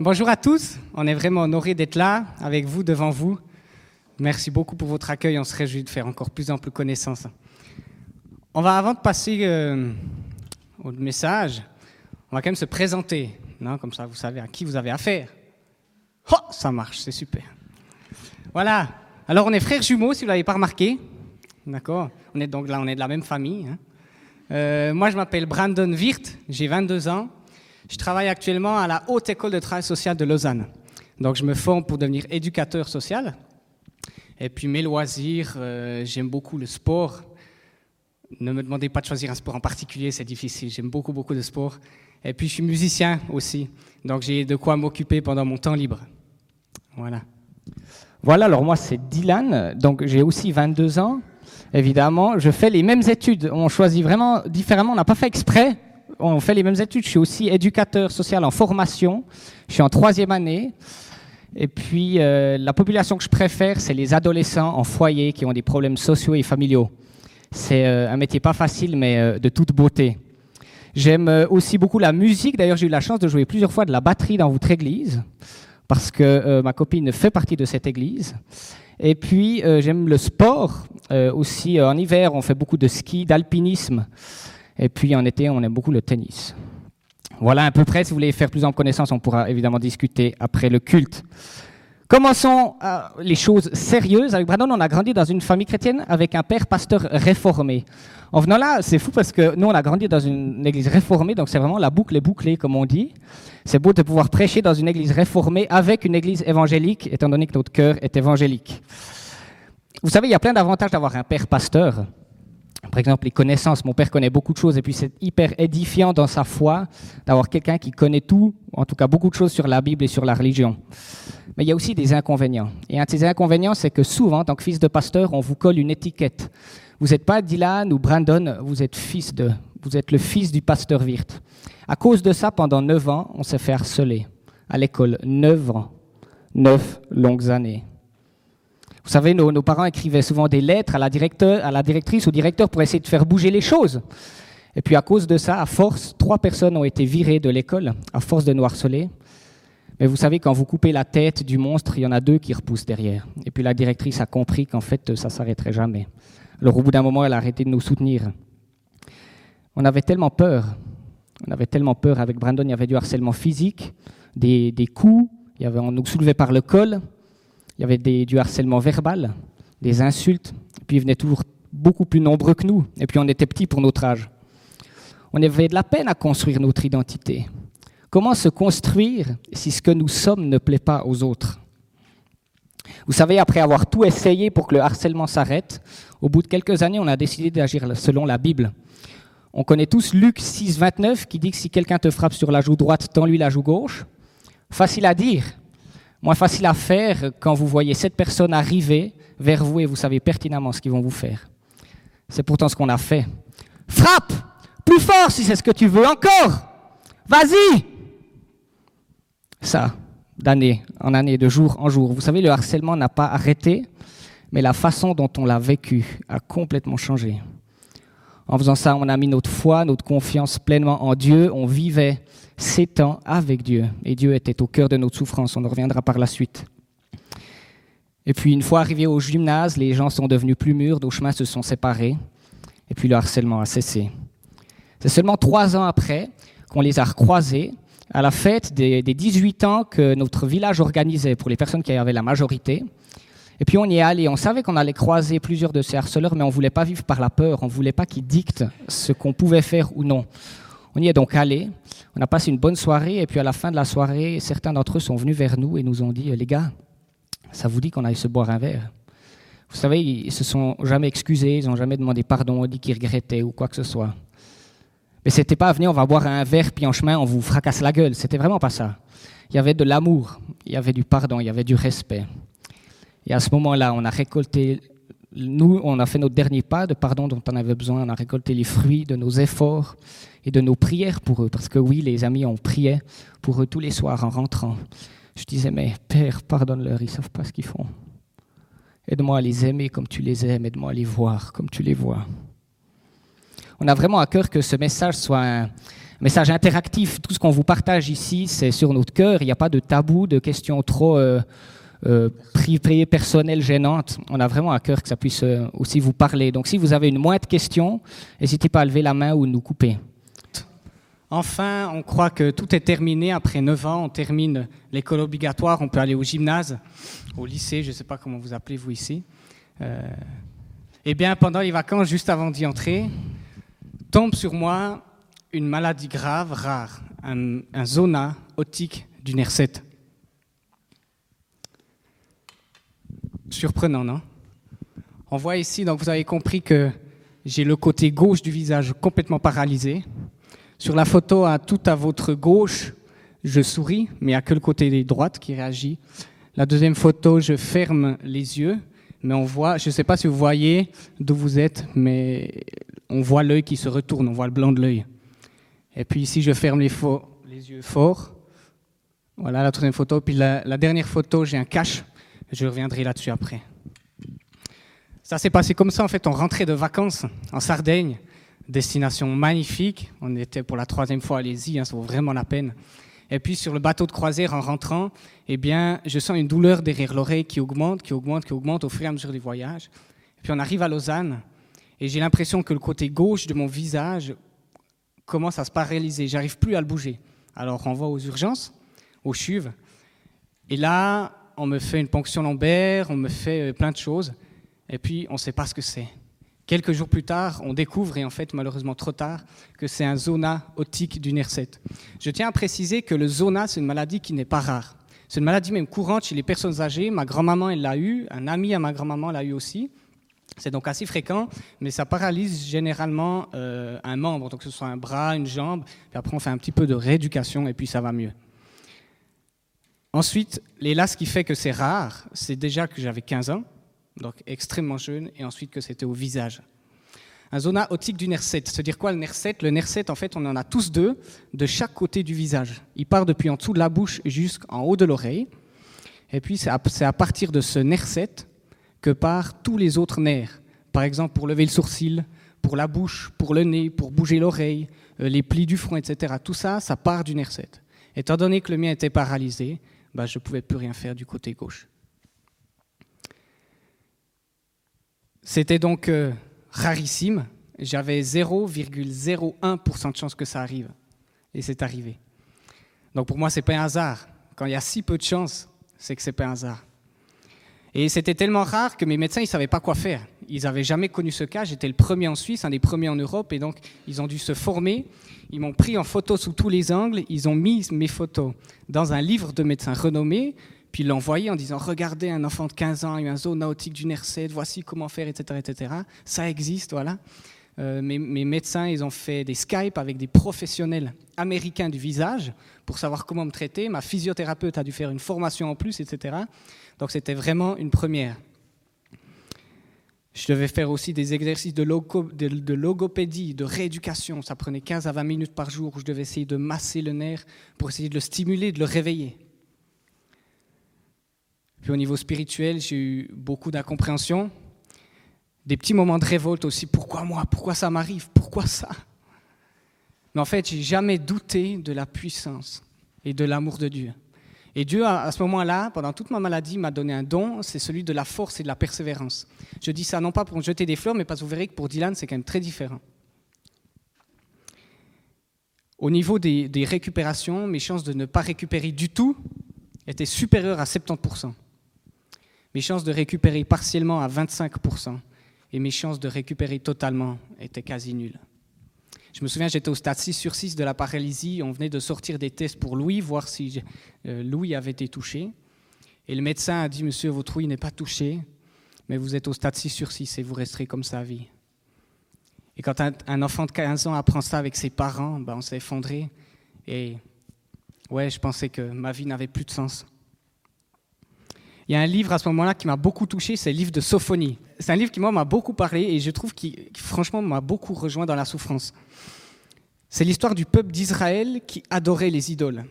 Bonjour à tous, on est vraiment honoré d'être là avec vous, devant vous. Merci beaucoup pour votre accueil, on se réjouit de faire encore plus ample connaissance. On va, avant de passer euh, au message, on va quand même se présenter, non comme ça vous savez à qui vous avez affaire. Oh, ça marche, c'est super. Voilà, alors on est frères jumeaux si vous ne l'avez pas remarqué. D'accord On est donc là, on est de la même famille. Hein. Euh, moi je m'appelle Brandon Wirth, j'ai 22 ans. Je travaille actuellement à la Haute École de Travail Social de Lausanne. Donc je me forme pour devenir éducateur social. Et puis mes loisirs, euh, j'aime beaucoup le sport. Ne me demandez pas de choisir un sport en particulier, c'est difficile. J'aime beaucoup, beaucoup de sport. Et puis je suis musicien aussi. Donc j'ai de quoi m'occuper pendant mon temps libre. Voilà. Voilà, alors moi c'est Dylan. Donc j'ai aussi 22 ans. Évidemment, je fais les mêmes études. On choisit vraiment différemment. On n'a pas fait exprès on fait les mêmes études. Je suis aussi éducateur social en formation. Je suis en troisième année. Et puis, euh, la population que je préfère, c'est les adolescents en foyer qui ont des problèmes sociaux et familiaux. C'est euh, un métier pas facile, mais euh, de toute beauté. J'aime aussi beaucoup la musique. D'ailleurs, j'ai eu la chance de jouer plusieurs fois de la batterie dans votre église, parce que ma copine fait partie de cette église. Et puis, j'aime le sport. aussi, en hiver, on fait beaucoup de ski, d'alpinisme. Et puis en été, on aime beaucoup le tennis. Voilà à peu près. Si vous voulez faire plus en connaissance, on pourra évidemment discuter après le culte. Commençons euh, les choses sérieuses. Avec Brandon, on a grandi dans une famille chrétienne avec un père pasteur réformé. En venant là, c'est fou parce que nous, on a grandi dans une église réformée, donc c'est vraiment la boucle est bouclée, comme on dit. C'est beau de pouvoir prêcher dans une église réformée avec une église évangélique, étant donné que notre cœur est évangélique. Vous savez, il y a plein d'avantages d'avoir un père pasteur. Par exemple, les connaissances. Mon père connaît beaucoup de choses et puis c'est hyper édifiant dans sa foi d'avoir quelqu'un qui connaît tout, en tout cas beaucoup de choses sur la Bible et sur la religion. Mais il y a aussi des inconvénients. Et un de ces inconvénients, c'est que souvent, en tant que fils de pasteur, on vous colle une étiquette. Vous n'êtes pas Dylan ou Brandon, vous êtes le fils du pasteur Wirth. À cause de ça, pendant neuf ans, on s'est fait harceler à l'école. Neuf longues années. Vous savez, nos, parents écrivaient souvent des lettres à la, directrice ou directeur pour essayer de faire bouger les choses. Et puis à cause de ça, à force, trois personnes ont été virées de l'école, à force de nous harceler. Mais vous savez, quand vous coupez la tête du monstre, il y en a deux qui repoussent derrière. Et puis la directrice a compris qu'en fait, ça s'arrêterait jamais. Alors au bout d'un moment, elle a arrêté de nous soutenir. On avait tellement peur. On avait tellement peur. Avec Brandon, il y avait du harcèlement physique, des, coups, il y avait, on nous soulevait par le col, il y avait du harcèlement verbal, des insultes, puis ils venaient toujours beaucoup plus nombreux que nous, et puis on était petits pour notre âge. On avait de la peine à construire notre identité. Comment se construire si ce que nous sommes ne plaît pas aux autres? Vous savez, après avoir tout essayé pour que le harcèlement s'arrête, au bout de quelques années, on a décidé d'agir selon la Bible. On connaît tous Luc 6, 29 qui dit que si quelqu'un te frappe sur la joue droite, tends-lui la joue gauche. Facile à dire, Moins facile à faire quand vous voyez cette personne arriver vers vous et vous savez pertinemment ce qu'ils vont vous faire. C'est pourtant ce qu'on a fait. Frappe Plus fort si c'est ce que tu veux. Encore Vas-y Ça, d'année en année, de jour en jour. Vous savez, le harcèlement n'a pas arrêté, mais la façon dont on l'a vécu a complètement changé. En faisant ça, on a mis notre foi, notre confiance pleinement en Dieu. On vivait ces temps avec Dieu. Et Dieu était au cœur de notre souffrance. On en reviendra par la suite. Et puis, une fois arrivés au gymnase, les gens sont devenus plus mûrs, nos chemins se sont séparés. Et puis, le harcèlement a cessé. C'est seulement trois ans après qu'on les a recroisés à la fête des, des 18 ans que notre village organisait pour les personnes qui avaient la majorité. Et puis on y est allé, on savait qu'on allait croiser plusieurs de ces harceleurs, mais on ne voulait pas vivre par la peur, on ne voulait pas qu'ils dictent ce qu'on pouvait faire ou non. On y est donc allé, on a passé une bonne soirée, et puis à la fin de la soirée, certains d'entre eux sont venus vers nous et nous ont dit, les gars, ça vous dit qu'on aille se boire un verre? Vous savez, ils se sont jamais excusés, ils n'ont jamais demandé pardon, dit qu'ils regrettaient ou quoi que ce soit. Mais c'était pas, venez, on va boire un verre, puis en chemin, on vous fracasse la gueule. C'était vraiment pas ça. Il y avait de l'amour, il y avait du pardon, il y avait du respect. Et à ce moment-là, on a récolté, nous, on a fait notre dernier pas de pardon dont on avait besoin. On a récolté les fruits de nos efforts et de nos prières pour eux. Parce que oui, les amis, on priait pour eux tous les soirs en rentrant. Je disais, mais Père, pardonne-leur, ils ne savent pas ce qu'ils font. Aide-moi à les aimer comme tu les aimes, aide-moi à les voir comme tu les vois. On a vraiment à cœur que ce message soit message interactif. Tout ce qu'on vous partage ici, c'est sur notre cœur. Il n'y a pas de tabou, de questions trop euh, euh, privées, personnelles, gênantes. On a vraiment à cœur que ça puisse euh, aussi vous parler. Donc si vous avez une moindre question, n'hésitez pas à lever la main ou nous couper. Enfin, on croit que tout est terminé. Après 9 ans, on termine l'école obligatoire, on peut aller au gymnase, au lycée, je ne sais pas comment vous appelez vous ici. Euh, eh bien, pendant les vacances, juste avant d'y entrer, tombe sur moi une maladie grave, rare, un, zona otique du nerf 7. Surprenant, non? On voit ici, donc vous avez compris que j'ai le côté gauche du visage complètement paralysé. Sur la photo, à tout à votre gauche, je souris, mais a que le côté droite qui réagit. La deuxième photo, je ferme les yeux, mais on voit, je ne sais pas si vous voyez d'où vous êtes, mais on voit l'œil qui se retourne, on voit le blanc de l'œil. Et puis ici, je ferme les, yeux fort. Voilà la troisième photo. Puis la dernière photo, j'ai un cache. Je reviendrai là-dessus après. Ça s'est passé comme ça, en fait. On rentrait de vacances en Sardaigne destination magnifique. On était pour la troisième fois, allez-y, hein, ça vaut vraiment la peine. Et puis sur le bateau de croisière, en rentrant, eh bien, je sens une douleur derrière l'oreille qui augmente, qui augmente, qui augmente au fur et à mesure du voyage. Et puis on arrive à Lausanne, et j'ai l'impression que le côté gauche de mon visage commence à se paralyser. J'arrive plus à le bouger. Alors on va aux urgences, aux chuves, et là, on me fait une ponction lombaire, on me fait euh, plein de choses, et puis on ne sait pas ce que c'est. Quelques jours plus tard, on découvre, et en fait malheureusement trop tard, que c'est un zona otique du nerf 7. Je tiens à préciser que le zona, c'est une maladie qui n'est pas rare. C'est une maladie même courante chez les personnes âgées. Ma grand-maman, elle l'a eu, un ami à ma grand-maman l'a eu aussi. C'est donc assez fréquent, mais ça paralyse généralement euh, un membre, donc que ce soit un bras, une jambe, puis après on fait un petit peu de rééducation et puis ça va mieux. Ensuite, là, ce qui fait que c'est rare, c'est déjà que j'avais 15 ans, donc extrêmement jeune, et ensuite que c'était au visage. Un zona otique du nerf 7. C'est dire quoi le nerf 7 Le nerf 7, en fait, on en a tous deux de chaque côté du visage. Il part depuis en dessous de la bouche jusqu'en haut de l'oreille. Et puis, c'est à, partir de ce nerf 7 que partent tous les autres nerfs. Par exemple, pour lever le sourcil, pour la bouche, pour le nez, pour bouger l'oreille, euh, les plis du front, etc. Tout ça, ça part du nerf 7. Étant donné que le mien était paralysé, bah, je ne pouvais plus rien faire du côté gauche. C'était donc euh, rarissime. J'avais 0,01% de chance que ça arrive. Et c'est arrivé. Donc pour moi, ce n'est pas un hasard. Quand il y a si peu de chance, c'est que ce n'est pas un hasard. Et c'était tellement rare que mes médecins ne savaient pas quoi faire. Ils n'avaient jamais connu ce cas. J'étais le premier en Suisse, un des premiers en Europe. Et donc, ils ont dû se former. Ils m'ont pris en photo sous tous les angles. Ils ont mis mes photos dans un livre de médecins renommés puis l'envoyer en disant regardez un enfant de 15 ans, a un zone nautique du nerf 7, voici comment faire, etc. etc. Ça existe, voilà. Euh, mes, médecins, ils ont fait des Skype avec des professionnels américains du visage pour savoir comment me traiter. Ma physiothérapeute a dû faire une formation en plus, etc. Donc c'était vraiment une première. Je devais faire aussi des exercices de, logopédie, de rééducation. Ça prenait 15 à 20 minutes par jour où je devais essayer de masser le nerf pour essayer de le stimuler, de le réveiller. Puis au niveau spirituel, j'ai eu beaucoup d'incompréhension, des petits moments de révolte aussi. Pourquoi moi? Pourquoi ça m'arrive? Pourquoi ça? Mais en fait, j'ai jamais douté de la puissance et de l'amour de Dieu. Et Dieu, à ce moment-là, pendant toute ma maladie, m'a donné un don, c'est celui de la force et de la persévérance. Je dis ça non pas pour jeter des fleurs, mais parce que vous verrez que pour Dylan, c'est quand même très différent. Au niveau des, des récupérations, mes chances de ne pas récupérer du tout étaient supérieures à 70% mes chances de récupérer partiellement à 25% et mes chances de récupérer totalement étaient quasi nulles. Je me souviens, j'étais au stade 6 sur 6 de la paralysie. On venait de sortir des tests pour Louis, voir si euh, Louis avait été touché. Et le médecin a dit Monsieur, votre Louis n'est pas touché, mais vous êtes au stade 6 sur 6 et vous resterez comme ça à vie. Et quand un, enfant de 15 ans apprend ça avec ses parents, ben on s'est effondré. Et ouais, je pensais que ma vie n'avait plus de sens. Il y a un livre à ce moment-là qui m'a beaucoup touché, c'est le livre de Sophonie. C'est un livre qui, moi, m'a beaucoup parlé et je trouve qu'il, franchement, m'a beaucoup rejoint dans la souffrance. C'est l'histoire du peuple d'Israël qui adorait les idoles.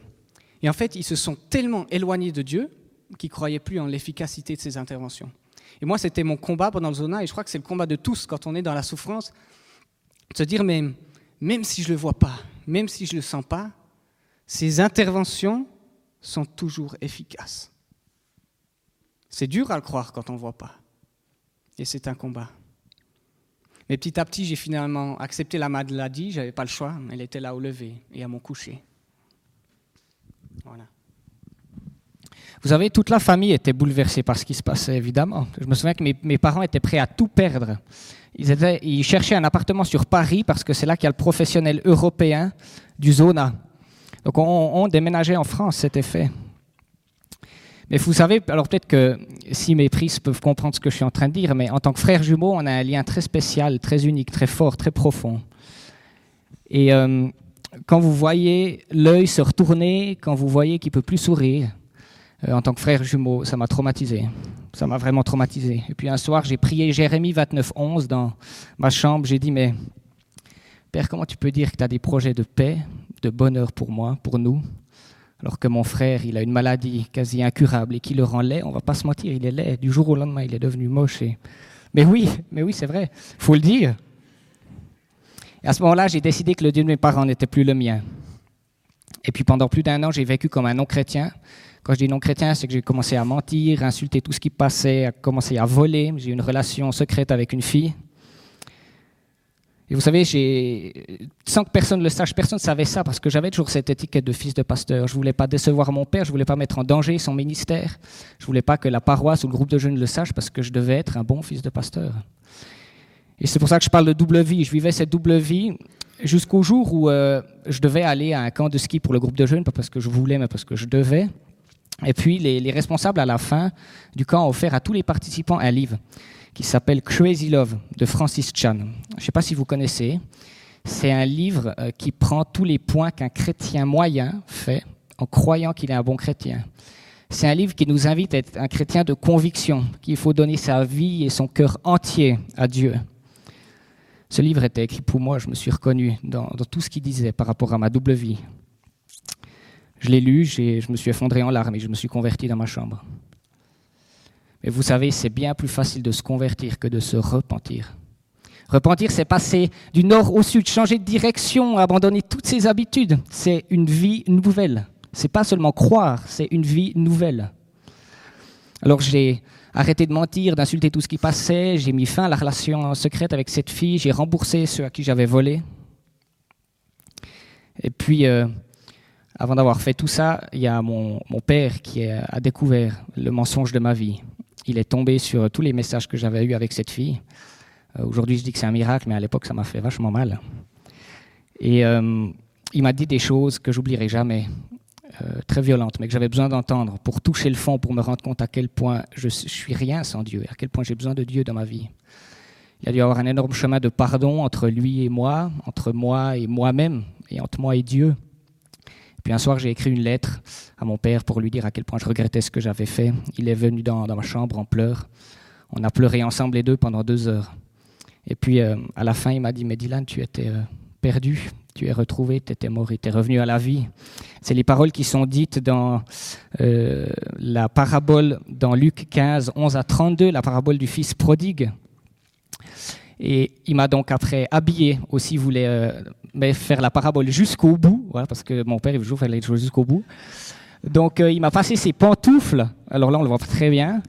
Et en fait, ils se sont tellement éloignés de Dieu qu'ils ne croyaient plus en l'efficacité de ses interventions. Et moi, c'était mon combat pendant le zona, et je crois que c'est le combat de tous quand on est dans la souffrance, de se dire, mais même si je ne le vois pas, même si je ne le sens pas, ses interventions sont toujours efficaces. C'est dur à le croire quand on ne voit pas. Et c'est un combat. Mais petit à petit, j'ai finalement accepté la maladie, je n'avais pas le choix, elle était là au lever et à mon coucher. Voilà. Vous savez, toute la famille était bouleversée par ce qui se passait, évidemment. Je me souviens que mes, parents étaient prêts à tout perdre. Ils, cherchaient un appartement sur Paris parce que c'est là qu'il y a le professionnel européen du Zona. Donc on, on déménageait en France, c'était fait. Mais vous savez, alors peut-être que si mes prises peuvent comprendre ce que je suis en train de dire, mais en tant que frère jumeau, on a un lien très spécial, très unique, très fort, très profond. Et euh, quand vous voyez l'œil se retourner, quand vous voyez qu'il peut plus sourire, euh, en tant que frère jumeau, ça m'a traumatisé. Ça m'a vraiment traumatisé. Et puis un soir, j'ai prié Jérémie 29.11 dans ma chambre. J'ai dit, mais Père, comment tu peux dire que tu as des projets de paix, de bonheur pour moi, pour nous, alors que mon frère, il a une maladie quasi incurable et qui le rend laid, on va pas se mentir, il est laid. Du jour au lendemain, il est devenu moche. Mais oui, mais oui, c'est vrai, faut le dire. Et à ce moment-là, j'ai décidé que le Dieu de mes parents n'était plus le mien. Et puis pendant plus d'un an, j'ai vécu comme un non-chrétien. Quand je dis non-chrétien, c'est que j'ai commencé à mentir, à insulter tout ce qui passait, à commencer à voler. J'ai eu une relation secrète avec une fille. Et vous savez, sans que personne le sache, personne ne savait ça parce que j'avais toujours cette étiquette de fils de pasteur. Je ne voulais pas décevoir mon père, je ne voulais pas mettre en danger son ministère. Je ne voulais pas que la paroisse ou le groupe de jeunes le sachent parce que je devais être un bon fils de pasteur. Et c'est pour ça que je parle de double vie. Je vivais cette double vie jusqu'au jour où euh, je devais aller à un camp de ski pour le groupe de jeunes, pas parce que je voulais, mais parce que je devais. Et puis les, responsables à la fin du camp ont offert à tous les participants un livre qui s'appelle Crazy Love de Francis Chan. Je ne sais pas si vous connaissez. C'est un livre euh, qui prend tous les points qu'un chrétien moyen fait en croyant qu'il est un bon chrétien. C'est un livre qui nous invite à être un chrétien de conviction, qu'il faut donner sa vie et son cœur entier à Dieu. Ce livre était écrit pour moi, je me suis reconnu dans, tout ce qu'il disait par rapport à ma double vie. Je l'ai lu, je me suis effondré en larmes et je me suis converti dans ma chambre. Mais vous savez, c'est bien plus facile de se convertir que de se repentir. Repentir, c'est passer du nord au sud, changer de direction, abandonner toutes ses habitudes. C'est une vie nouvelle. C'est pas seulement croire, c'est une vie nouvelle. Alors j'ai arrêté de mentir, d'insulter tout ce qui passait, j'ai mis fin à la relation secrète avec cette fille, j'ai remboursé ceux à qui j'avais volé. Et puis, euh, avant d'avoir fait tout ça, il y a mon, père qui a découvert le mensonge de ma vie. Il est tombé sur tous les messages que j'avais eus avec cette fille. Euh, aujourd'hui, je dis que c'est un miracle, mais à l'époque, ça m'a fait vachement mal. Et euh, il m'a dit des choses que j'oublierai jamais, euh, très violentes, mais que j'avais besoin d'entendre pour toucher le fond, pour me rendre compte à quel point je, suis rien sans Dieu, à quel point j'ai besoin de Dieu dans ma vie. Il a dû y avoir un énorme chemin de pardon entre lui et moi, entre moi et moi-même, et entre moi et Dieu. Puis un soir, j'ai écrit une lettre à mon père pour lui dire à quel point je regrettais ce que j'avais fait. Il est venu dans, ma chambre en pleurs. On a pleuré ensemble les deux pendant deux heures. Et puis euh, à la fin, il m'a dit, mais Dylan, tu étais euh, perdu, tu es retrouvé, tu étais mort, tu es revenu à la vie. C'est les paroles qui sont dites dans euh, la parabole dans Luc 15, 11 à 32, la parabole du fils prodigue. Et il m'a donc après habillé aussi, voulait euh, faire la parabole jusqu'au bout, parce que mon père il veut toujours faire les choses jusqu'au bout. Donc euh, il m'a passé ses pantoufles, alors là on le voit très bien.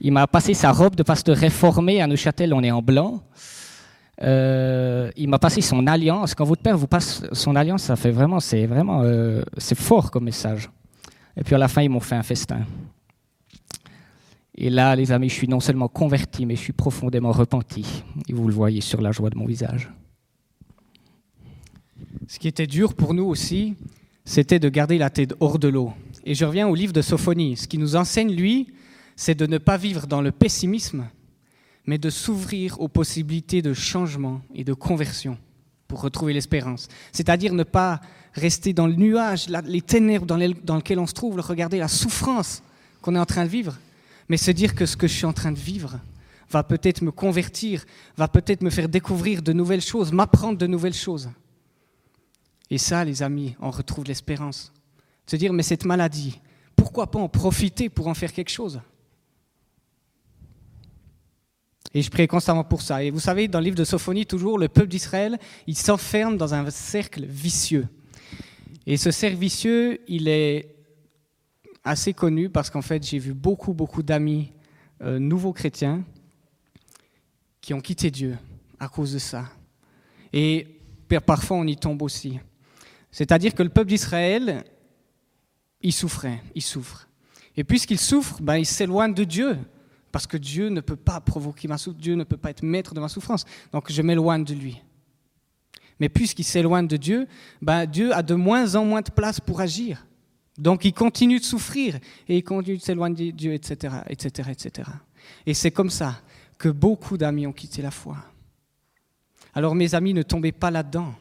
Il m'a passé sa robe de pasteur réformé à Neuchâtel, on est en blanc. Euh, il m'a passé son alliance. Quand votre père vous passe son alliance, ça fait vraiment, c'est vraiment, c'est fort comme message. Et puis à la fin, ils m'ont fait un festin. Et là, les amis, je suis non seulement converti, mais je suis profondément repenti. Et vous le voyez sur la joie de mon visage. Ce qui était dur pour nous aussi, c'était de garder la tête hors de l'eau. Et je reviens au livre de Sophonie. Ce qui nous enseigne, lui, c'est de ne pas vivre dans le pessimisme, mais de s'ouvrir aux possibilités de changement et de conversion pour retrouver l'espérance. C'est-à-dire ne pas rester dans le nuage, les ténèbres dans, lesquelles on se trouve, regarder la souffrance qu'on est en train de vivre, mais se dire que ce que je suis en train de vivre va peut-être me convertir, va peut-être me faire découvrir de nouvelles choses, m'apprendre de nouvelles choses. Et ça, les amis, on retrouve l'espérance. Se dire, mais cette maladie, pourquoi pas en profiter pour en faire quelque chose? Et je prie constamment pour ça. Et vous savez, dans le livre de Sophonie, toujours, le peuple d'Israël, il s'enferme dans un cercle vicieux. Et ce cercle vicieux, il est assez connu parce qu'en fait, j'ai vu beaucoup, beaucoup d'amis euh, nouveaux chrétiens qui ont quitté Dieu à cause de ça. Et parfois, on y tombe aussi. C'est-à-dire que le peuple d'Israël, il souffrait, il souffre. Et puisqu'il souffre, ben, il s'éloigne de Dieu. Parce que Dieu ne peut pas provoquer ma souffrance, Dieu ne peut pas être maître de ma souffrance. Donc je m'éloigne de lui. Mais puisqu'il s'éloigne de Dieu, ben Dieu a de moins en moins de place pour agir. Donc il continue de souffrir et il continue de s'éloigner de Dieu, etc., etc., etc. Et c'est comme ça que beaucoup d'amis ont quitté la foi. Alors mes amis, ne tombez pas là-dedans.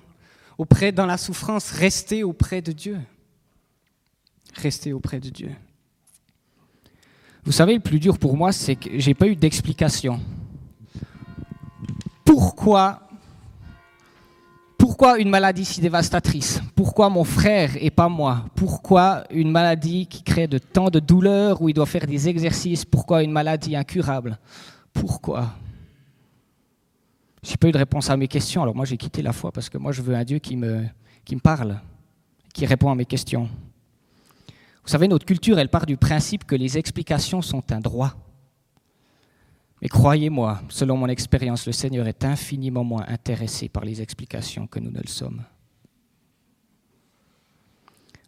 Auprès dans la souffrance, restez auprès de Dieu. Restez auprès de Dieu. Vous savez, le plus dur pour moi, c'est que j'ai pas eu d'explication. Pourquoi pourquoi une maladie si dévastatrice? Pourquoi mon frère et pas moi? Pourquoi une maladie qui crée de tant de douleurs où il doit faire des exercices? Pourquoi une maladie incurable? Pourquoi? J'ai pas eu de réponse à mes questions. Alors moi j'ai quitté la foi parce que moi je veux un Dieu qui me, qui me parle, qui répond à mes questions. Vous savez, notre culture, elle part du principe que les explications sont un droit. Mais croyez-moi, selon mon expérience, le Seigneur est infiniment moins intéressé par les explications que nous ne le sommes.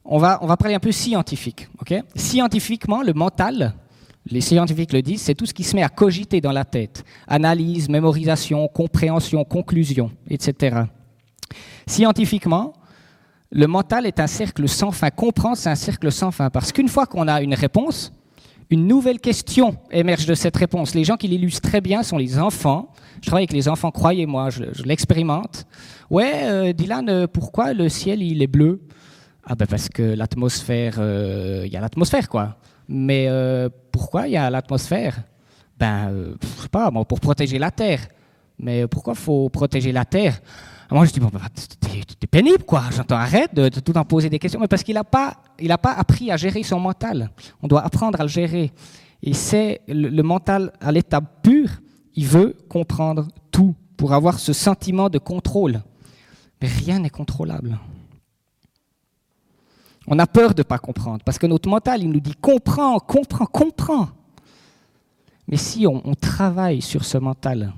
On va, on va parler un peu scientifique. Scientifiquement, le mental, les scientifiques le disent, c'est tout ce qui se met à cogiter dans la tête. Analyse, mémorisation, compréhension, conclusion, etc. Scientifiquement, le mental est un cercle sans fin. Comprendre, c'est un cercle sans fin. Parce qu'une fois qu'on a une réponse, une nouvelle question émerge de cette réponse. Les gens qui l'illustrent très bien sont les enfants. Je travaille avec les enfants, croyez-moi, je, l'expérimente. Ouais, euh, Dylan, euh, pourquoi le ciel il est bleu? Ah ben parce que l'atmosphère, euh, il y a l'atmosphère quoi. Mais pourquoi il y a l'atmosphère? Ben, je sais pas, pour protéger la Terre. Mais pourquoi faut protéger la Terre? Moi, je dis, bon, bah, t'es pénible, quoi. J'entends, arrête de, tout en poser des questions. Mais parce qu'il n'a pas, pas appris à gérer son mental. On doit apprendre à le gérer. Et c'est le, mental à l'état pur, il veut comprendre tout pour avoir ce sentiment de contrôle. Mais rien n'est contrôlable. On a peur de ne pas comprendre, parce que notre mental, il nous dit comprends, comprends, comprends. Mais si on, travaille sur ce mental,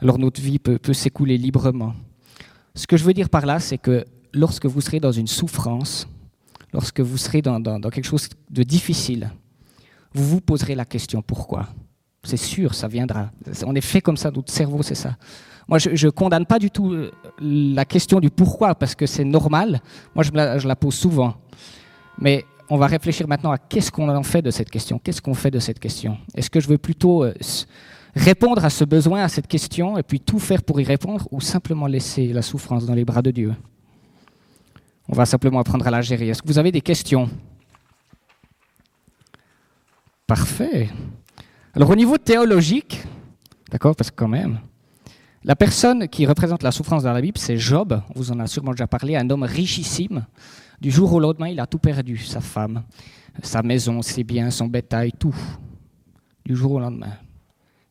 alors notre vie peut s'écouler librement. Ce que je veux dire par là, c'est que lorsque vous serez dans une souffrance, lorsque vous serez dans, quelque chose de difficile, vous vous poserez la question pourquoi? C'est sûr, ça viendra. On est fait comme ça, notre cerveau, c'est ça. Moi, je ne condamne pas du tout euh, la question du pourquoi, parce que c'est normal. Moi, je, je la pose souvent. Mais on va réfléchir maintenant à qu'est-ce qu'on en fait de cette question? Qu'est-ce qu'on fait de cette question? Est-ce que je veux plutôt euh, répondre à ce besoin, à cette question, et puis tout faire pour y répondre, ou simplement laisser la souffrance dans les bras de Dieu On va simplement apprendre à la gérer. Est-ce que vous avez des questions? Parfait. Alors au niveau théologique, d'accord, parce que quand même, la personne qui représente la souffrance dans la Bible, c'est Job. On vous en a sûrement déjà parlé, un homme richissime. Du jour au lendemain, il a tout perdu, sa femme, sa maison, ses biens, son bétail, tout. Du jour au lendemain.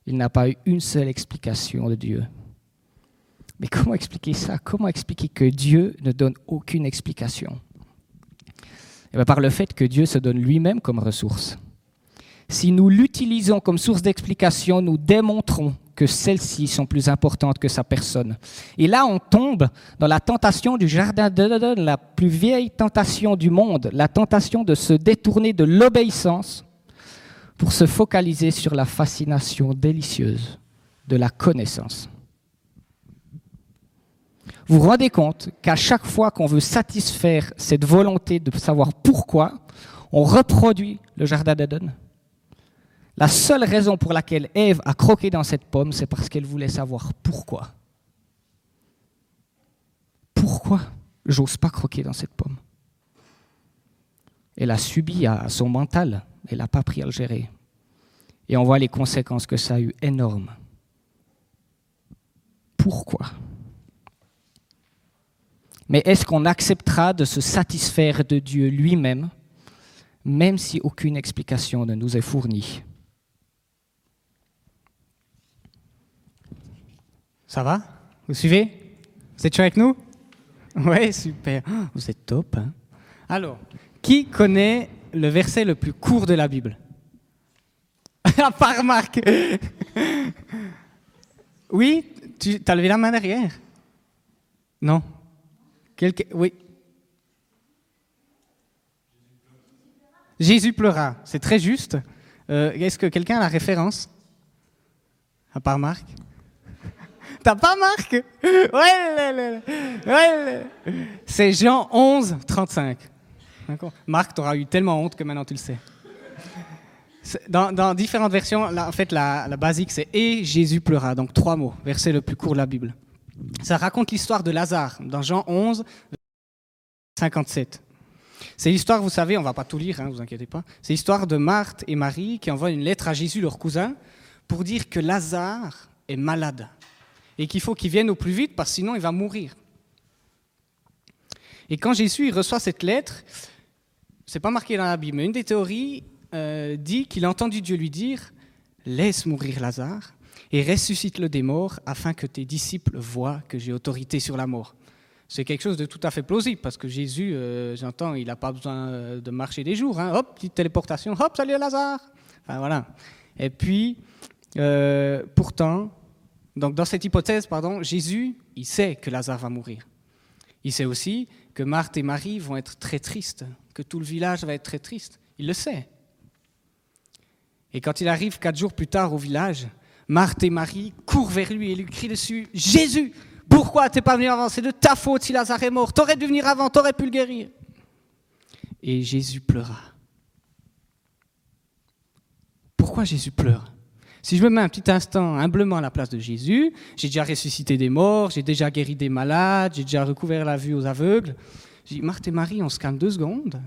Il n'a pas eu une seule explication de Dieu. Mais comment expliquer ça? Comment expliquer que Dieu ne donne aucune explication? Eh bien, Par le fait que Dieu se donne lui-même comme ressource. Si nous l'utilisons comme source d'explication, nous démontrons que celles-ci sont plus importantes que sa personne. Et là, on tombe dans la tentation du jardin de la plus vieille tentation du monde, la tentation de se détourner de l'obéissance pour se focaliser sur la fascination délicieuse de la connaissance. Vous vous rendez compte qu'à chaque fois qu'on veut satisfaire cette volonté de savoir pourquoi, on reproduit le jardin d'Eden La seule raison pour laquelle Ève a croqué dans cette pomme, c'est parce qu'elle voulait savoir pourquoi. Pourquoi j'ose pas croquer dans cette pomme? Elle a subi à son mental elle n'a pas pris à le gérer. Et on voit les conséquences que ça a eu énormes. Pourquoi? Mais est-ce qu'on acceptera de se satisfaire de Dieu lui-même, même si aucune explication ne nous est fournie? Ça va? Vous suivez? Vous êtes avec nous? Oui, super. Vous êtes top. Hein Alors, qui connaît le verset le plus court de la Bible À part Marc. oui, tu as levé la main derrière Non Quelqu'un Oui. Jésus pleura, c'est très juste. Euh, Est-ce que quelqu'un a la référence? À part Marc T'as pas Marc? Ouais, ouais, C'est Jean 11, 35. Marc, t'auras eu tellement honte que maintenant tu le sais. Dans, différentes versions, en fait, la, basique, c'est Et Jésus pleura. Donc trois mots, verset le plus court de la Bible. Ça raconte l'histoire de Lazare dans Jean 11, 57. C'est l'histoire, vous savez, on va pas tout lire, ne hein, vous inquiétez pas. C'est l'histoire de Marthe et Marie qui envoient une lettre à Jésus, leur cousin, pour dire que Lazare est malade et qu'il faut qu'il vienne au plus vite parce que sinon il va mourir. Et quand Jésus reçoit cette lettre, c'est pas marqué dans la Bible, mais une des théories euh, dit qu'il a entendu Dieu lui dire Laisse mourir Lazare et ressuscite-le des morts afin que tes disciples voient que j'ai autorité sur la mort. C'est quelque chose de tout à fait plausible parce que Jésus, euh, j'entends, il n'a pas besoin euh, de marcher des jours. Hein. Hop, petite téléportation, hop, salut Lazare. Voilà. Et puis, pourtant, donc dans cette hypothèse, pardon, Jésus, il sait que Lazare va mourir. Il sait aussi que Marthe et Marie vont être très tristes, que tout le village va être très triste. Il le sait. Et quand il arrive quatre jours plus tard au village, Marthe et Marie courent vers lui et lui crient dessus Jésus, pourquoi t'es pas venu avant C'est de ta faute si Lazare est mort? T'aurais dû venir avant, t'aurais pu le guérir. Et Jésus pleura. Pourquoi Jésus pleure? Si je me mets un petit instant humblement à la place de Jésus, j'ai déjà ressuscité des morts, j'ai déjà guéri des malades, j'ai déjà recouvert la vue aux aveugles. Je dis, Marthe et Marie, on se calme deux secondes.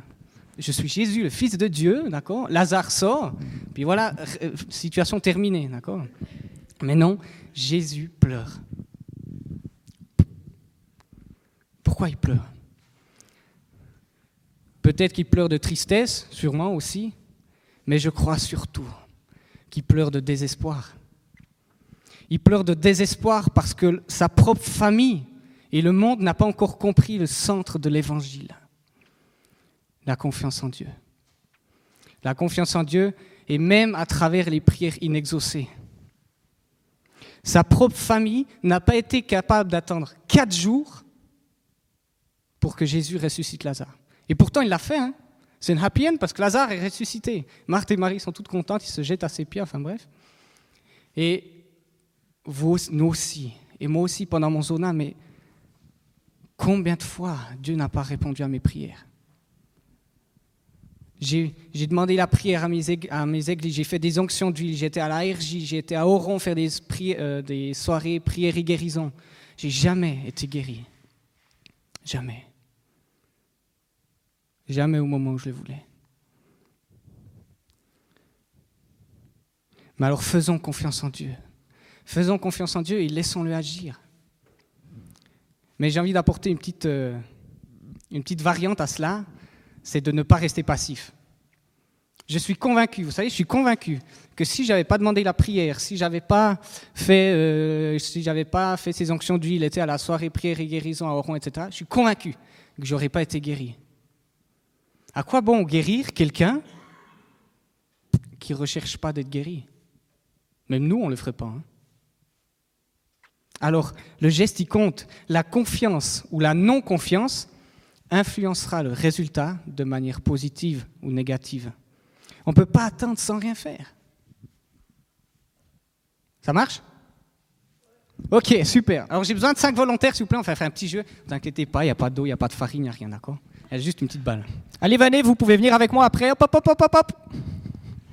Je suis Jésus, le Fils de Dieu, d'accord Lazare sort, puis voilà, euh, situation terminée, d'accord Mais non, Jésus pleure. Pourquoi il pleure? Peut-être qu'il pleure de tristesse, sûrement aussi, mais je crois surtout qui pleure de désespoir. Il pleure de désespoir parce que sa propre famille et le monde n'a pas encore compris le centre de l'évangile. La confiance en Dieu. La confiance en Dieu et même à travers les prières inexaucées. Sa propre famille n'a pas été capable d'attendre quatre jours pour que Jésus ressuscite Lazare. Et pourtant, il l'a fait. Hein c'est une happy end parce que Lazare est ressuscité. Marthe et Marie sont toutes contentes, ils se jettent à ses pieds, enfin bref. Et vous, nous aussi, et moi aussi pendant mon zona, mais combien de fois Dieu n'a pas répondu à mes prières? J'ai demandé la prière à mes, églises, j'ai fait des onctions d'huile, j'étais à la RJ, j'étais à Oron faire des, euh, des soirées prières et guérison. J'ai jamais été guéri. Jamais. Jamais au moment où je le voulais. Mais alors faisons confiance en Dieu. Faisons confiance en Dieu et laissons-le agir. Mais j'ai envie d'apporter une petite, euh, une petite variante à cela, c'est de ne pas rester passif. Je suis convaincu, vous savez, je suis convaincu que si j'avais pas demandé la prière, si j'avais pas fait, euh, si pas fait ces onctions d'huile, était à la soirée prière et guérison à Oron, etc., je suis convaincu que j'aurais pas été guéri. À quoi bon guérir quelqu'un qui ne recherche pas d'être guéri? Même nous, on ne le ferait pas. Hein. Alors, le geste, il compte. La confiance ou la non-confiance influencera le résultat de manière positive ou négative. On ne peut pas attendre sans rien faire. Ça marche? Ok, super. Alors j'ai besoin de cinq volontaires, s'il vous plaît. On va faire un petit jeu. Ne vous inquiétez pas, il n'y a pas d'eau, il n'y a pas de farine, il n'y a rien, d'accord? Elle a juste une petite balle. Allez, venez, vous pouvez venir avec moi après. Hop, hop, hop, hop, hop.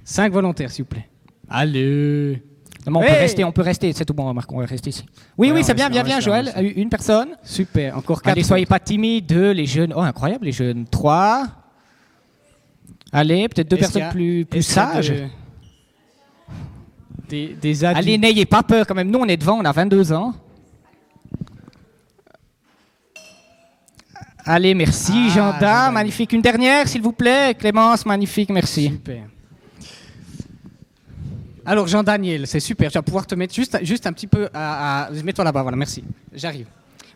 Cinq volontaires, s'il vous plaît. Allez. Non, on peut rester, on peut rester, c'est tout bon, Marc, on va rester ici. Oui, oui, c'est bien, bien, bien, Joël. Une personne. Super, encore quatre. Allez, soyez pas timides. Deux, les jeunes. Oh, incroyable, les jeunes. Trois. Allez, peut-être deux personnes plus, plus sages. Des, des adultes? Allez, n'ayez pas peur quand même. Nous, on est devant, on a 22 ans. Allez, merci, ah, Janda. Magnifique. Une dernière, s'il vous plaît. Clémence, magnifique, merci. Super. Alors, Jean-Daniel, c'est super. Tu vas pouvoir te mettre juste, juste un petit peu à. Mets-toi là-bas, voilà, merci. J'arrive.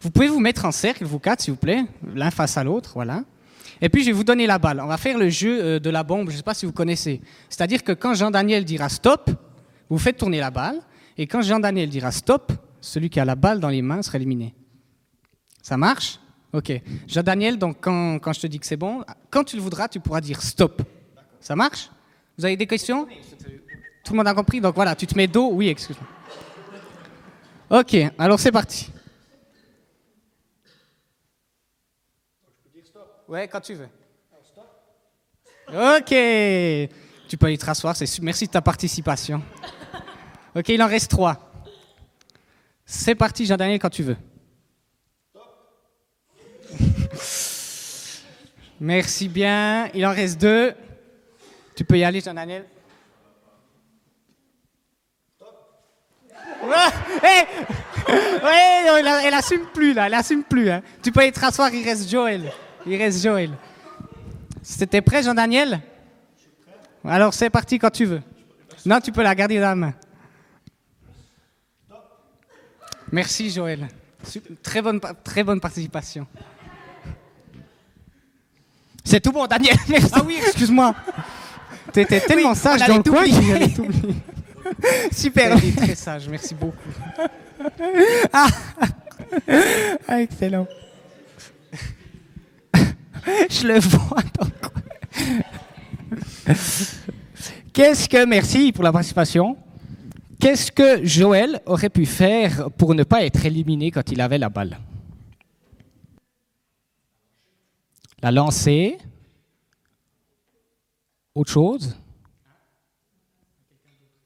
Vous pouvez vous mettre en cercle, vous quatre, s'il vous plaît, l'un face à l'autre, voilà. Et puis je vais vous donner la balle. On va faire le jeu euh, de la bombe, je ne sais pas si vous connaissez. C'est-à-dire que quand Jean-Daniel dira stop, vous faites tourner la balle. Et quand Jean-Daniel dira stop, celui qui a la balle dans les mains sera éliminé. Ça marche? Ok. Jean-Daniel, donc quand, quand, je te dis que c'est bon, quand tu le voudras, tu pourras dire stop. Ça marche? Vous avez des questions? Tout le monde a compris? Donc voilà, tu te mets dos. Oui, excuse-moi. Ok, alors c'est parti. Ouais, quand tu veux. Ok. Tu peux aller te rasseoir, Merci de ta participation. Ok, il en reste trois. C'est parti, Jean-Daniel, quand tu veux. Merci bien. Il en reste deux. Tu peux y aller, Jean-Daniel. Ouais, elle, assume plus là, elle assume plus. Hein. Tu peux y te rasseoir, il reste Joël. Il reste Joël. C'était prêt, Jean-Daniel Alors c'est parti quand tu veux. Non, tu peux la garder dans la main. Merci, Joël. Très bonne, très bonne participation. C'est tout bon, Daniel. Ah oui, excuse-moi. T'étais tellement sage dans le coin Super. très sage, merci beaucoup. Ah. ah excellent. Je le vois donc. Qu'est-ce que, merci pour la participation. Qu'est-ce que Joël aurait pu faire pour ne pas être éliminé quand il avait la balle? La lancer Autre chose?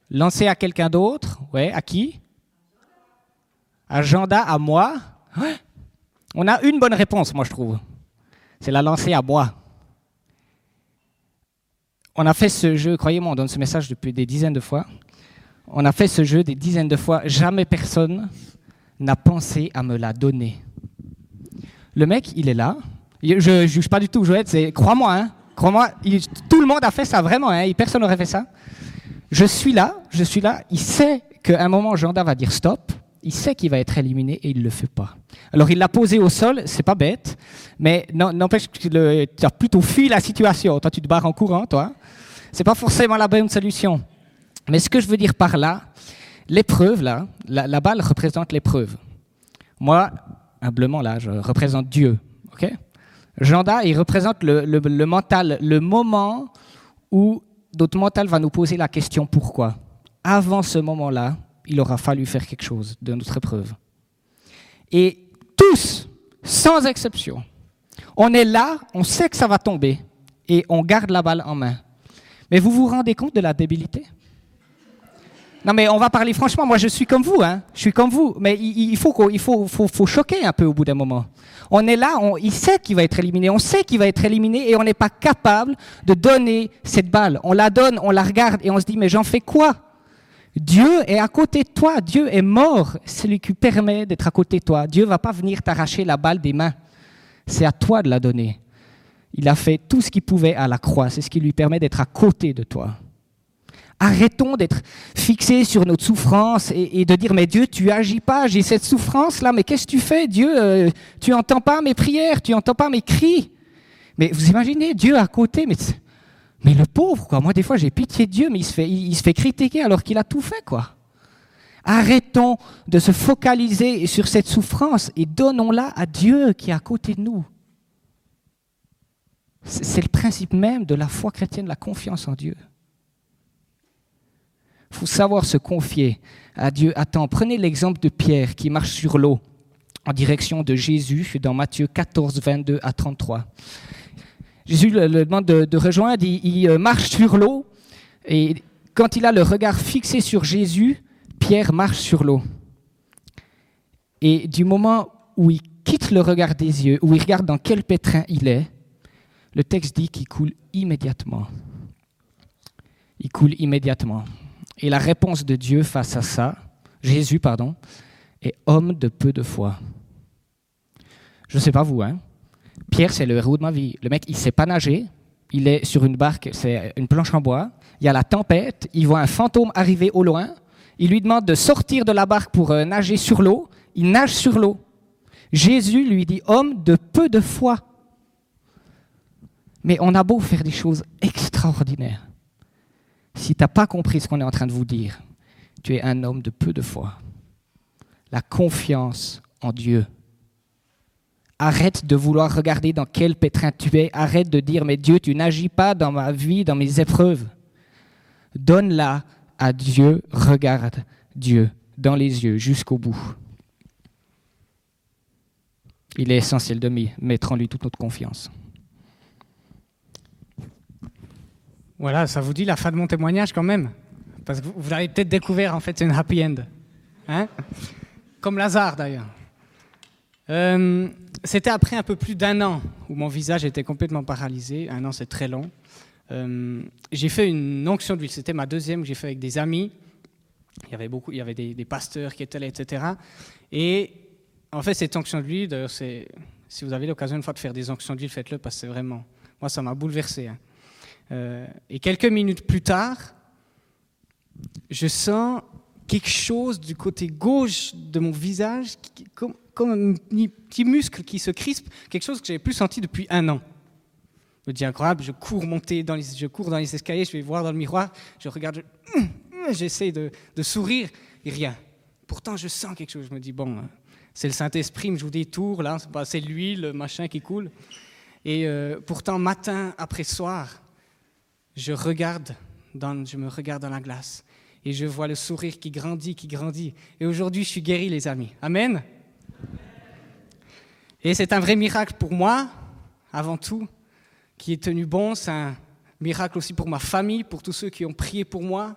Lancer à quelqu'un d'autre? Ouais, à qui? Agenda à moi? On a une bonne réponse, moi je trouve c'est la lancer à bois. On a fait ce jeu, croyez-moi, on donne ce message depuis des dizaines de fois. On a fait ce jeu des dizaines de fois. Jamais personne n'a pensé à me la donner. Le mec, il est là. Je ne juge pas du tout Joël, c'est crois-moi, hein, crois-moi, tout le monde a fait ça vraiment, hein, personne n'aurait fait ça. Je suis là, je suis là. Il sait qu'à un moment, Janda va dire stop il sait qu'il va être éliminé et il ne le fait pas. Alors il l'a posé au sol, c'est pas bête, mais n'empêche que tu as plutôt fui la situation. Toi, tu te barres en courant, toi. C'est pas forcément la bonne solution. Mais ce que je veux dire par là, l'épreuve, là, la, balle représente l'épreuve. Moi, humblement, là, je représente Dieu. ok? Janda, il représente le, mental, le moment où notre mental va nous poser la question pourquoi. Avant ce moment-là, il aura fallu faire quelque chose de notre épreuve. Et tous, sans exception, on est là, on sait que ça va tomber, et on garde la balle en main. Mais vous vous rendez compte de la débilité? Non mais on va parler franchement, moi je suis comme vous, hein. je suis comme vous, mais il, faut, faut, faut, choquer un peu au bout d'un moment. On est là, on, il sait qu'il va être éliminé, on sait qu'il va être éliminé et on n'est pas capable de donner cette balle. On la donne, on la regarde et on se dit mais j'en fais quoi? Dieu est à côté de toi, Dieu est mort, c'est lui qui permet d'être à côté de toi. Dieu va pas venir t'arracher la balle des mains, c'est à toi de la donner. Il a fait tout ce qu'il pouvait à la croix, c'est ce qui lui permet d'être à côté de toi. Arrêtons d'être fixés sur notre souffrance et, de dire mais Dieu tu agis pas, j'ai cette souffrance là, mais qu'est-ce que tu fais Dieu euh, Tu entends pas mes prières, tu entends pas mes cris. Mais vous imaginez Dieu à côté, mais le pauvre, quoi. Moi, des fois, j'ai pitié de Dieu, mais il se fait, il, se fait critiquer alors qu'il a tout fait, quoi. Arrêtons de se focaliser sur cette souffrance et donnons-la à Dieu qui est à côté de nous. C'est le principe même de la foi chrétienne, la confiance en Dieu. Il faut savoir se confier à Dieu. Attends, prenez l'exemple de Pierre qui marche sur l'eau en direction de Jésus dans Matthieu 14, 22 à 33. Jésus le, demande de, rejoindre, il, euh, marche sur l'eau, et quand il a le regard fixé sur Jésus, Pierre marche sur l'eau. Et du moment où il quitte le regard des yeux, où il regarde dans quel pétrin il est, le texte dit qu'il coule immédiatement. Il coule immédiatement. Et la réponse de Dieu face à ça, Jésus, pardon, est homme de peu de foi. Je ne sais pas vous, hein, Pierre, c'est le héros de ma vie. Le mec, il sait pas nager. Il est sur une barque, c'est une planche en bois. Il y a la tempête. Il voit un fantôme arriver au loin. Il lui demande de sortir de la barque pour euh, nager sur l'eau. Il nage sur l'eau. Jésus lui dit Homme de peu de foi. Mais on a beau faire des choses extraordinaires. Si tu n'as pas compris ce qu'on est en train de vous dire, tu es un homme de peu de foi. La confiance en Dieu. Arrête de vouloir regarder dans quel pétrin tu es. Arrête de dire, mais Dieu, tu n'agis pas dans ma vie, dans mes épreuves. Donne-la à Dieu. Regarde Dieu dans les yeux jusqu'au bout. Il est essentiel de mettre en lui toute notre confiance. Voilà, ça vous dit la fin de mon témoignage quand même? Parce que vous, l'avez peut-être découvert, en fait, c'est une happy end. Hein? Comme Lazare d'ailleurs. Euh, c'était après un peu plus d'un an où mon visage était complètement paralysé. Un an, c'est très long. Euh, j'ai fait une onction d'huile. C'était ma deuxième que j'ai fait avec des amis. Il y avait beaucoup, il y avait des, pasteurs qui étaient là, etc. Et en fait, cette onction d'huile, d'ailleurs, c'est, si vous avez l'occasion une fois de faire des onctions d'huile, faites-le parce que c'est vraiment, moi, ça m'a bouleversé. Hein. Euh, et quelques minutes plus tard, je sens quelque chose du côté gauche de mon visage, comme, un petit muscle qui se crispe, quelque chose que j'avais plus senti depuis un an. Je me dis incroyable, je cours monter dans les, je cours dans les escaliers, je vais voir dans le miroir, je regarde, j'essaie de, sourire et rien. Pourtant, je sens quelque chose. Je me dis bon, hein, c'est le Saint-Esprit, je vous dis tour là, c'est l'huile, le machin qui coule. Et euh, pourtant, matin après soir, je regarde, dans, je me regarde dans la glace et je vois le sourire qui grandit, qui grandit. Et aujourd'hui, je suis guéri, les amis. Amen. Et c'est un vrai miracle pour moi, avant tout, qui est tenu bon. C'est un miracle aussi pour ma famille, pour tous ceux qui ont prié pour moi.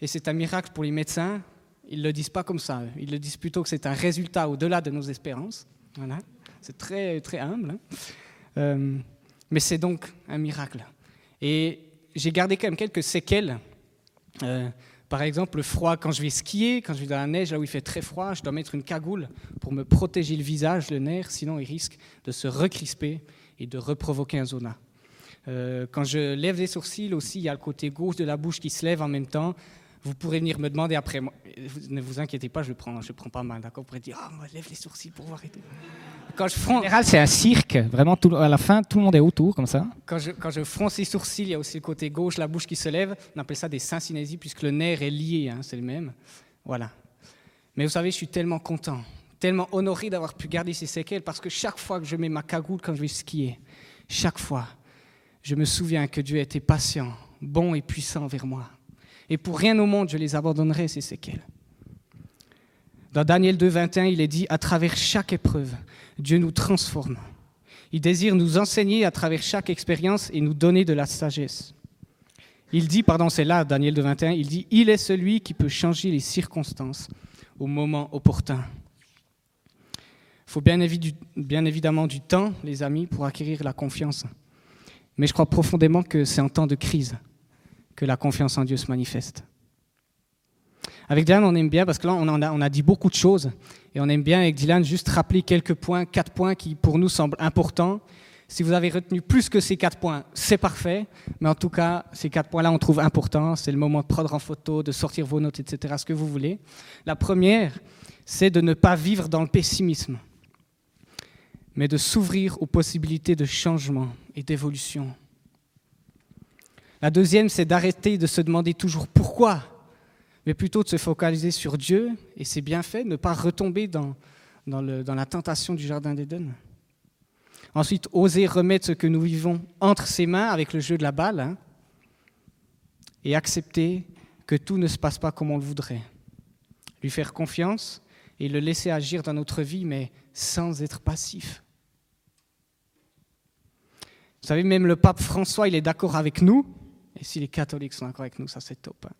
Et c'est un miracle pour les médecins, ils ne le disent pas comme ça. Ils le disent plutôt que c'est un résultat au-delà de nos espérances. Voilà. C'est très, très humble. Hein. Euh, mais c'est donc un miracle. Et j'ai gardé quand même quelques séquelles. Euh, par exemple, le froid quand je vais skier, quand je vais dans la neige, là où il fait très froid, je dois mettre une cagoule pour me protéger le visage, le nerf, sinon il risque de se recrisper et de reprovoquer un zona. Euh, quand je lève les sourcils aussi, il y a le côté gauche de la bouche qui se lève en même temps. Vous pourrez venir me demander après. Ne vous inquiétez pas, je prends, je prends pas mal, d'accord? Vous pourrez dire, ah, moi, lève les sourcils pour voir et tout. Quand je fronce... En général, c'est un cirque. Vraiment, tout, à la fin, tout le monde est autour, comme ça. Quand je, quand je fronce les sourcils, il y a aussi le côté gauche, la bouche qui se lève. On appelle ça des syncinésies, puisque le nerf est lié, hein, c'est le même. Voilà. Mais vous savez, je suis tellement content, tellement honoré d'avoir pu garder ces séquelles, parce que chaque fois que je mets ma cagoule quand je vais skier, chaque fois, je me souviens que Dieu a été patient, bon et puissant envers moi. Et pour rien au monde, je les abandonnerai, ces séquelles. Dans Daniel 2, 21, il est dit, à travers chaque épreuve, Dieu nous transforme. Il désire nous enseigner à travers chaque expérience et nous donner de la sagesse. Il dit, pardon, c'est là, Daniel 2, 21, il dit, il est celui qui peut changer les circonstances au moment opportun. Il faut bien évidemment du temps, les amis, pour acquérir la confiance. Mais je crois profondément que c'est en temps de crise que la confiance en Dieu se manifeste. Avec Dylan, on aime bien, parce que là, on, a, a dit beaucoup de choses, et on aime bien avec Dylan juste rappeler quelques points, quatre points qui pour nous semblent importants. Si vous avez retenu plus que ces quatre points, c'est parfait, mais en tout cas, ces quatre points-là, on trouve importants. C'est le moment de prendre en photo, de sortir vos notes, etc., ce que vous voulez. La première, c'est de ne pas vivre dans le pessimisme, mais de s'ouvrir aux possibilités de changement et d'évolution. La deuxième, c'est d'arrêter de se demander toujours pourquoi, mais plutôt de se focaliser sur Dieu et ses bienfaits, ne pas retomber dans, dans, la tentation du Jardin d'Éden. Ensuite, oser remettre ce que nous vivons entre ses mains avec le jeu de la balle hein, et accepter que tout ne se passe pas comme on le voudrait. Lui faire confiance et le laisser agir dans notre vie, mais sans être passif. Vous savez, même le pape François, il est d'accord avec nous et si les catholiques sont d'accord avec nous, ça c'est top. Hein.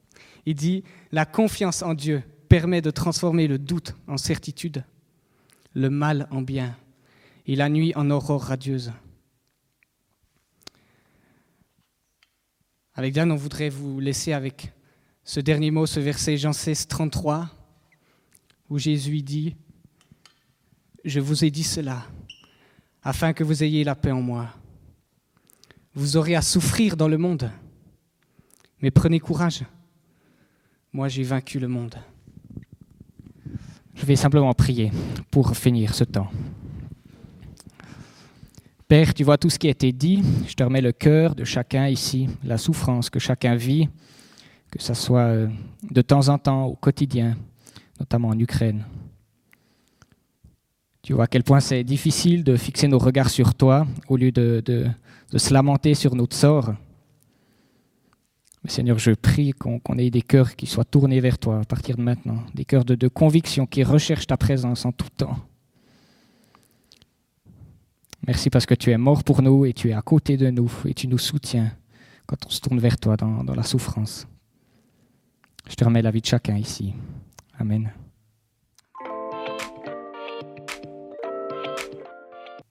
Il dit, la confiance en Dieu permet de transformer le doute en certitude, le mal en bien et la nuit en aurore radieuse. Avec Diane, on voudrait vous laisser avec ce dernier mot, ce verset Jean 16, 33, où Jésus dit, Je vous ai dit cela, afin que vous ayez la paix en moi. Vous aurez à souffrir dans le monde mais prenez courage. Moi, j'ai vaincu le monde. Je vais simplement prier pour finir ce temps. Père, tu vois tout ce qui a été dit. Je te remets le cœur de chacun ici, la souffrance que chacun vit, que ce soit euh, de temps en temps, au quotidien, notamment en Ukraine. Tu vois à quel point c'est difficile de fixer nos regards sur toi au lieu de, se lamenter sur notre sort. Seigneur, je prie qu'on ait des cœurs qui soient tournés vers toi à partir de maintenant, des cœurs de, conviction qui recherchent ta présence en tout temps. Merci parce que tu es mort pour nous et tu es à côté de nous et tu nous soutiens quand on se tourne vers toi dans la souffrance. Je te remets la vie de chacun ici. Amen.